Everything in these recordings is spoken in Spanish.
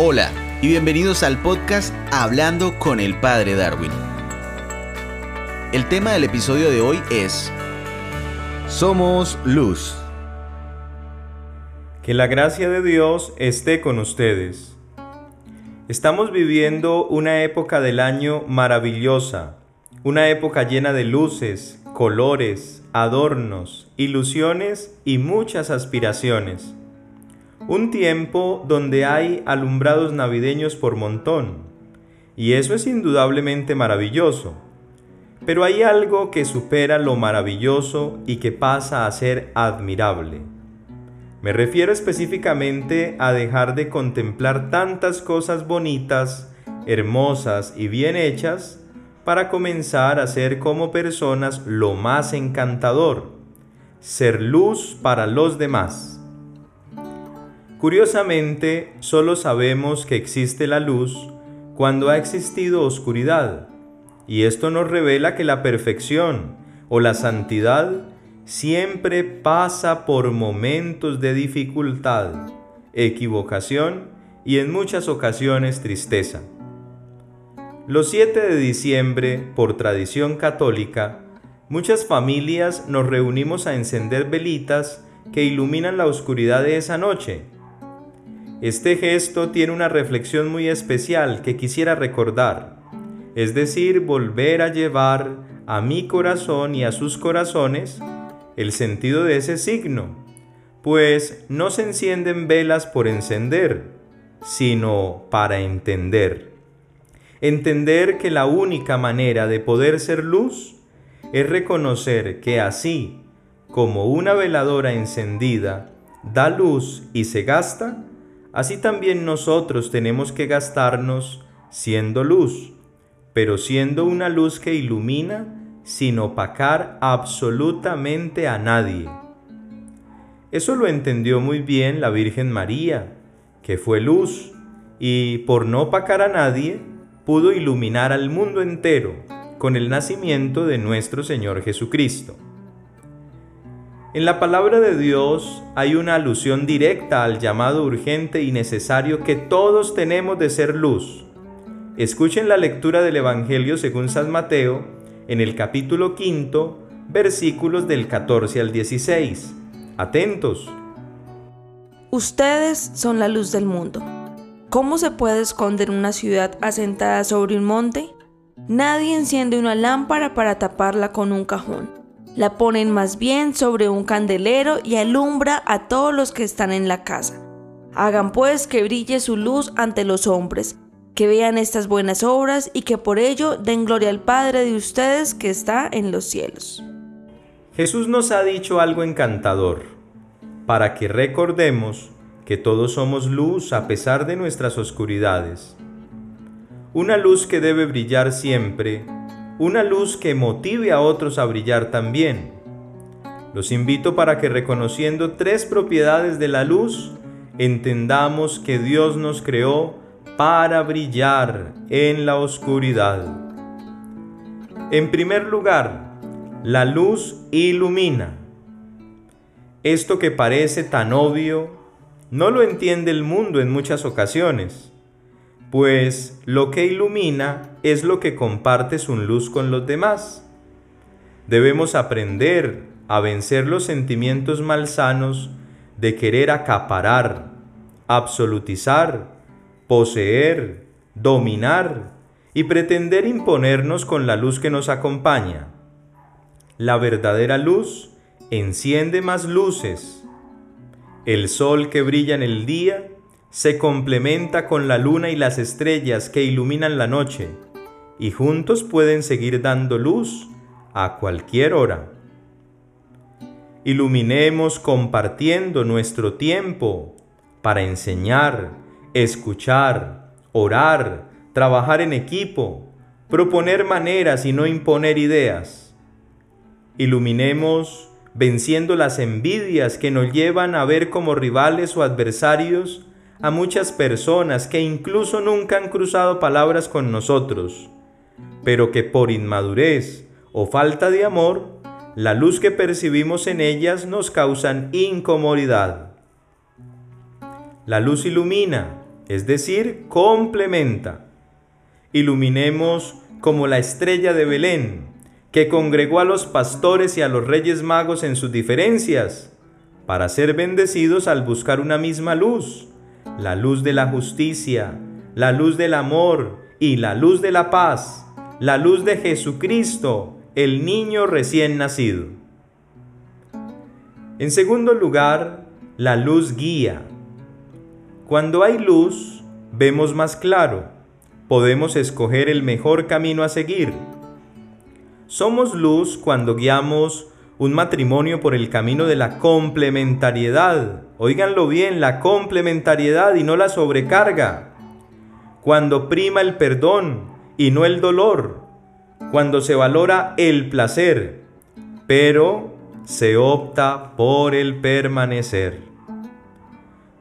Hola y bienvenidos al podcast Hablando con el Padre Darwin. El tema del episodio de hoy es Somos luz. Que la gracia de Dios esté con ustedes. Estamos viviendo una época del año maravillosa, una época llena de luces, colores, adornos, ilusiones y muchas aspiraciones. Un tiempo donde hay alumbrados navideños por montón, y eso es indudablemente maravilloso. Pero hay algo que supera lo maravilloso y que pasa a ser admirable. Me refiero específicamente a dejar de contemplar tantas cosas bonitas, hermosas y bien hechas para comenzar a ser como personas lo más encantador, ser luz para los demás. Curiosamente, solo sabemos que existe la luz cuando ha existido oscuridad, y esto nos revela que la perfección o la santidad siempre pasa por momentos de dificultad, equivocación y en muchas ocasiones tristeza. Los 7 de diciembre, por tradición católica, muchas familias nos reunimos a encender velitas que iluminan la oscuridad de esa noche este gesto tiene una reflexión muy especial que quisiera recordar, es decir, volver a llevar a mi corazón y a sus corazones el sentido de ese signo, pues no se encienden velas por encender, sino para entender. Entender que la única manera de poder ser luz es reconocer que así como una veladora encendida da luz y se gasta, Así también nosotros tenemos que gastarnos siendo luz, pero siendo una luz que ilumina sin opacar absolutamente a nadie. Eso lo entendió muy bien la Virgen María, que fue luz y por no opacar a nadie, pudo iluminar al mundo entero con el nacimiento de nuestro Señor Jesucristo. En la palabra de Dios hay una alusión directa al llamado urgente y necesario que todos tenemos de ser luz. Escuchen la lectura del Evangelio según San Mateo en el capítulo quinto, versículos del 14 al 16. Atentos. Ustedes son la luz del mundo. ¿Cómo se puede esconder una ciudad asentada sobre un monte? Nadie enciende una lámpara para taparla con un cajón la ponen más bien sobre un candelero y alumbra a todos los que están en la casa. Hagan pues que brille su luz ante los hombres, que vean estas buenas obras y que por ello den gloria al Padre de ustedes que está en los cielos. Jesús nos ha dicho algo encantador, para que recordemos que todos somos luz a pesar de nuestras oscuridades. Una luz que debe brillar siempre una luz que motive a otros a brillar también. Los invito para que reconociendo tres propiedades de la luz, entendamos que Dios nos creó para brillar en la oscuridad. En primer lugar, la luz ilumina. Esto que parece tan obvio, no lo entiende el mundo en muchas ocasiones pues lo que ilumina es lo que comparte su luz con los demás. Debemos aprender a vencer los sentimientos malsanos de querer acaparar, absolutizar, poseer, dominar y pretender imponernos con la luz que nos acompaña. La verdadera luz enciende más luces. El sol que brilla en el día se complementa con la luna y las estrellas que iluminan la noche, y juntos pueden seguir dando luz a cualquier hora. Iluminemos compartiendo nuestro tiempo para enseñar, escuchar, orar, trabajar en equipo, proponer maneras y no imponer ideas. Iluminemos venciendo las envidias que nos llevan a ver como rivales o adversarios a muchas personas que incluso nunca han cruzado palabras con nosotros, pero que por inmadurez o falta de amor, la luz que percibimos en ellas nos causan incomodidad. La luz ilumina es decir, complementa. Iluminemos como la estrella de Belén, que congregó a los pastores y a los reyes magos en sus diferencias, para ser bendecidos al buscar una misma luz, la luz de la justicia, la luz del amor y la luz de la paz, la luz de Jesucristo, el niño recién nacido. En segundo lugar, la luz guía. Cuando hay luz, vemos más claro, podemos escoger el mejor camino a seguir. Somos luz cuando guiamos un matrimonio por el camino de la complementariedad. Óiganlo bien, la complementariedad y no la sobrecarga. Cuando prima el perdón y no el dolor. Cuando se valora el placer, pero se opta por el permanecer.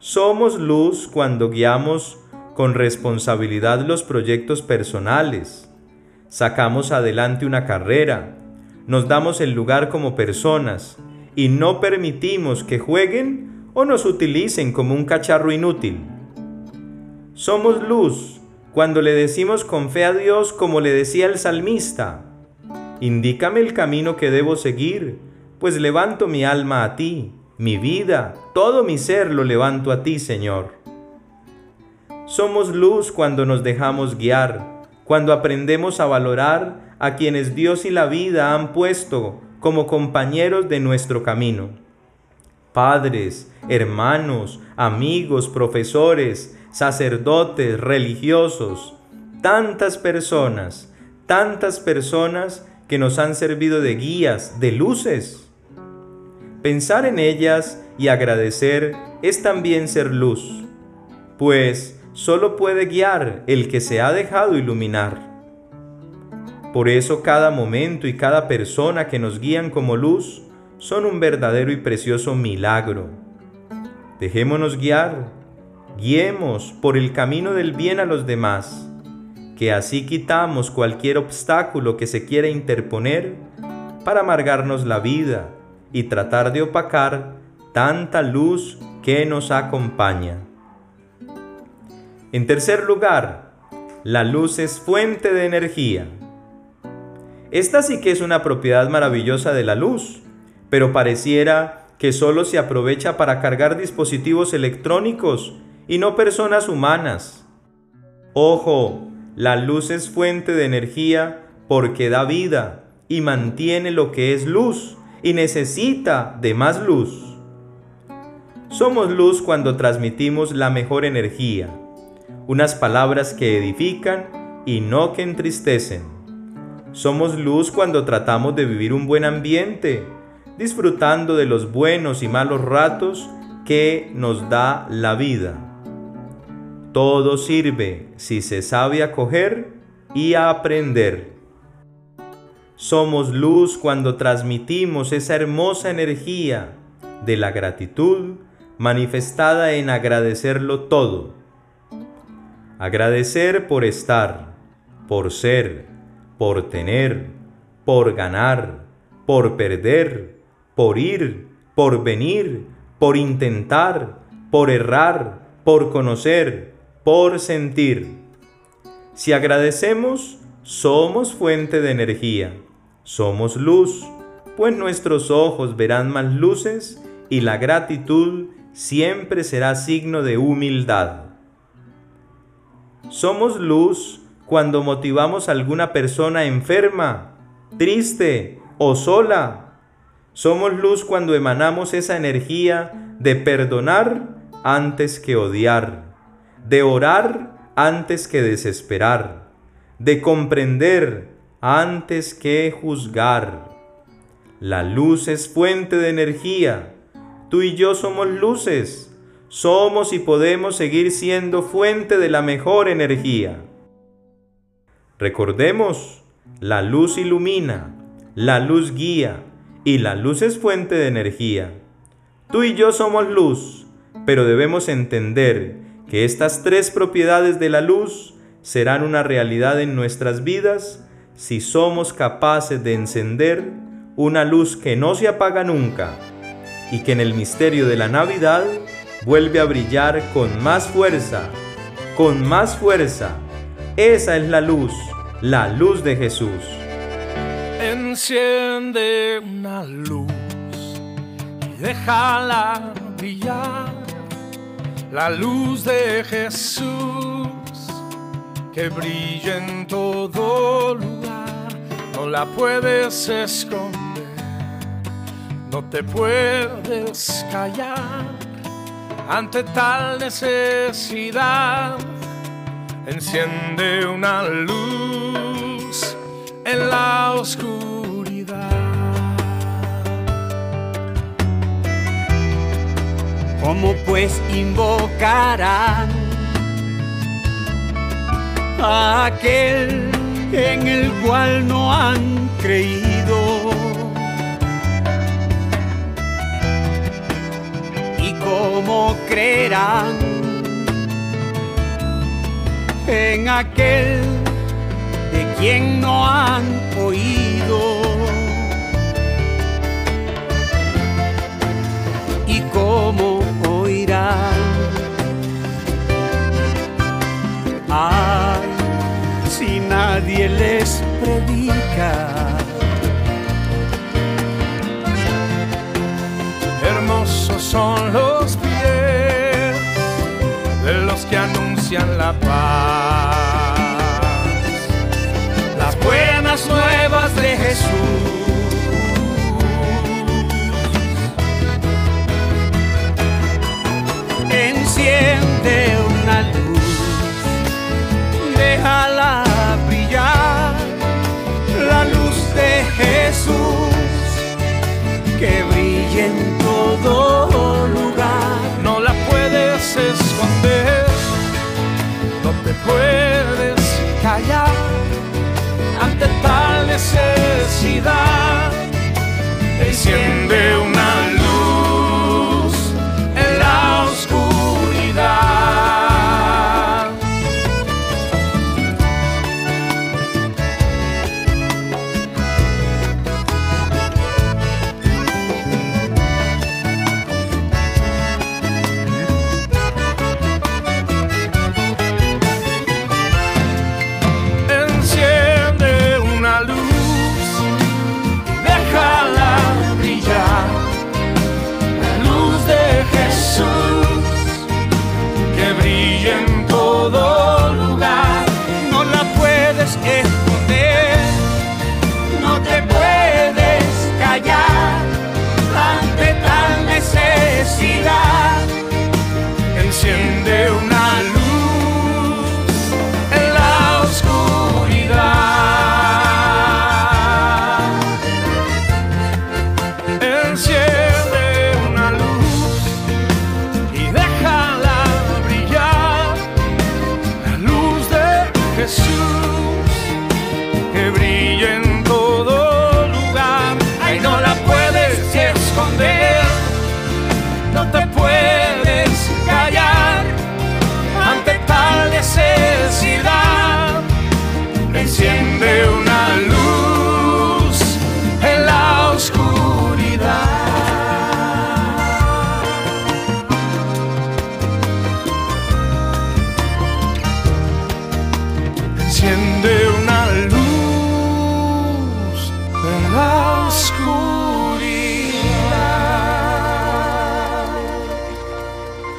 Somos luz cuando guiamos con responsabilidad los proyectos personales. Sacamos adelante una carrera, nos damos el lugar como personas y no permitimos que jueguen o nos utilicen como un cacharro inútil. Somos luz cuando le decimos con fe a Dios como le decía el salmista, Indícame el camino que debo seguir, pues levanto mi alma a ti, mi vida, todo mi ser lo levanto a ti, Señor. Somos luz cuando nos dejamos guiar, cuando aprendemos a valorar a quienes Dios y la vida han puesto como compañeros de nuestro camino. Padres, hermanos, amigos, profesores, sacerdotes, religiosos, tantas personas, tantas personas que nos han servido de guías, de luces. Pensar en ellas y agradecer es también ser luz, pues solo puede guiar el que se ha dejado iluminar. Por eso cada momento y cada persona que nos guían como luz son un verdadero y precioso milagro. Dejémonos guiar, guiemos por el camino del bien a los demás, que así quitamos cualquier obstáculo que se quiera interponer para amargarnos la vida y tratar de opacar tanta luz que nos acompaña. En tercer lugar, la luz es fuente de energía. Esta sí que es una propiedad maravillosa de la luz, pero pareciera que solo se aprovecha para cargar dispositivos electrónicos y no personas humanas. Ojo, la luz es fuente de energía porque da vida y mantiene lo que es luz y necesita de más luz. Somos luz cuando transmitimos la mejor energía unas palabras que edifican y no que entristecen. Somos luz cuando tratamos de vivir un buen ambiente, disfrutando de los buenos y malos ratos que nos da la vida. Todo sirve si se sabe acoger y aprender. Somos luz cuando transmitimos esa hermosa energía de la gratitud manifestada en agradecerlo todo Agradecer por estar, por ser, por tener, por ganar, por perder, por ir, por venir, por intentar, por errar, por conocer, por sentir. Si agradecemos, somos fuente de energía, somos luz, pues nuestros ojos verán más luces y la gratitud siempre será signo de humildad. Somos luz cuando motivamos a alguna persona enferma, triste o sola. Somos luz cuando emanamos esa energía de perdonar antes que odiar, de orar antes que desesperar, de comprender antes que juzgar. La luz es fuente de energía. Tú y yo somos luces somos y podemos seguir siendo fuente de la mejor energía. Recordemos, la luz ilumina, la luz guía y la luz es fuente de energía. Tú y yo somos luz, pero debemos entender que estas tres propiedades de la luz serán una realidad en nuestras vidas si somos capaces de encender una luz que no se apaga nunca y que en el misterio de la Navidad vuelve a brillar con más fuerza con más fuerza. Esa es la luz, la luz de Jesús. Enciende una luz y déjala brillar, la luz de Jesús que brilla en todo lugar, no la puedes esconder, no te puedes callar ante tal necesidad. Enciende una luz en la oscuridad. ¿Cómo pues invocarán a aquel en el cual no han creído? ¿Y cómo creerán en aquel de quien no han oído? ¿Y cómo oirán? Ay, si nadie les predica. Hermosos son los pies de los que anuncian la Las buenas nuevas de Jesús. Tal